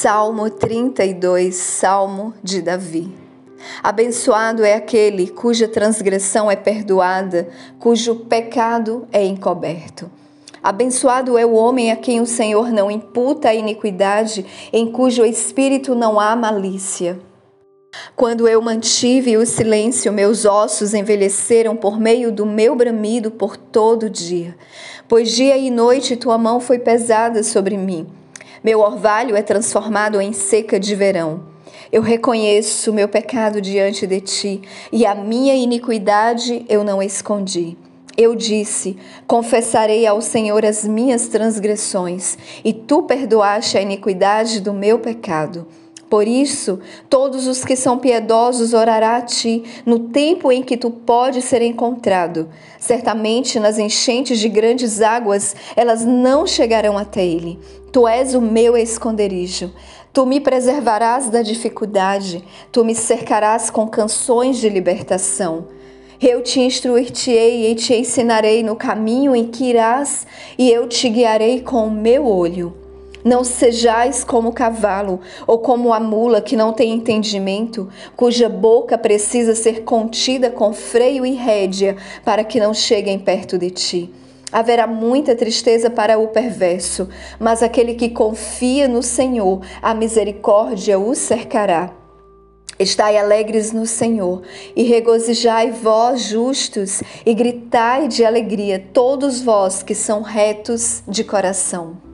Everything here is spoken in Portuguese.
Salmo 32, Salmo de Davi. Abençoado é aquele cuja transgressão é perdoada, cujo pecado é encoberto. Abençoado é o homem a quem o Senhor não imputa a iniquidade, em cujo espírito não há malícia. Quando eu mantive o silêncio, meus ossos envelheceram por meio do meu bramido por todo dia, pois dia e noite tua mão foi pesada sobre mim. Meu orvalho é transformado em seca de verão. Eu reconheço meu pecado diante de ti, e a minha iniquidade eu não escondi. Eu disse: Confessarei ao Senhor as minhas transgressões, e tu perdoaste a iniquidade do meu pecado. Por isso, todos os que são piedosos orará a ti no tempo em que tu podes ser encontrado. Certamente nas enchentes de grandes águas elas não chegarão até ele. Tu és o meu esconderijo. Tu me preservarás da dificuldade, tu me cercarás com canções de libertação. Eu te instruir-te-ei e te ensinarei no caminho em que irás, e eu te guiarei com o meu olho. Não sejais como o cavalo ou como a mula que não tem entendimento, cuja boca precisa ser contida com freio e rédea para que não cheguem perto de ti. Haverá muita tristeza para o perverso, mas aquele que confia no Senhor, a misericórdia o cercará. Estai alegres no Senhor e regozijai vós justos e gritai de alegria todos vós que são retos de coração.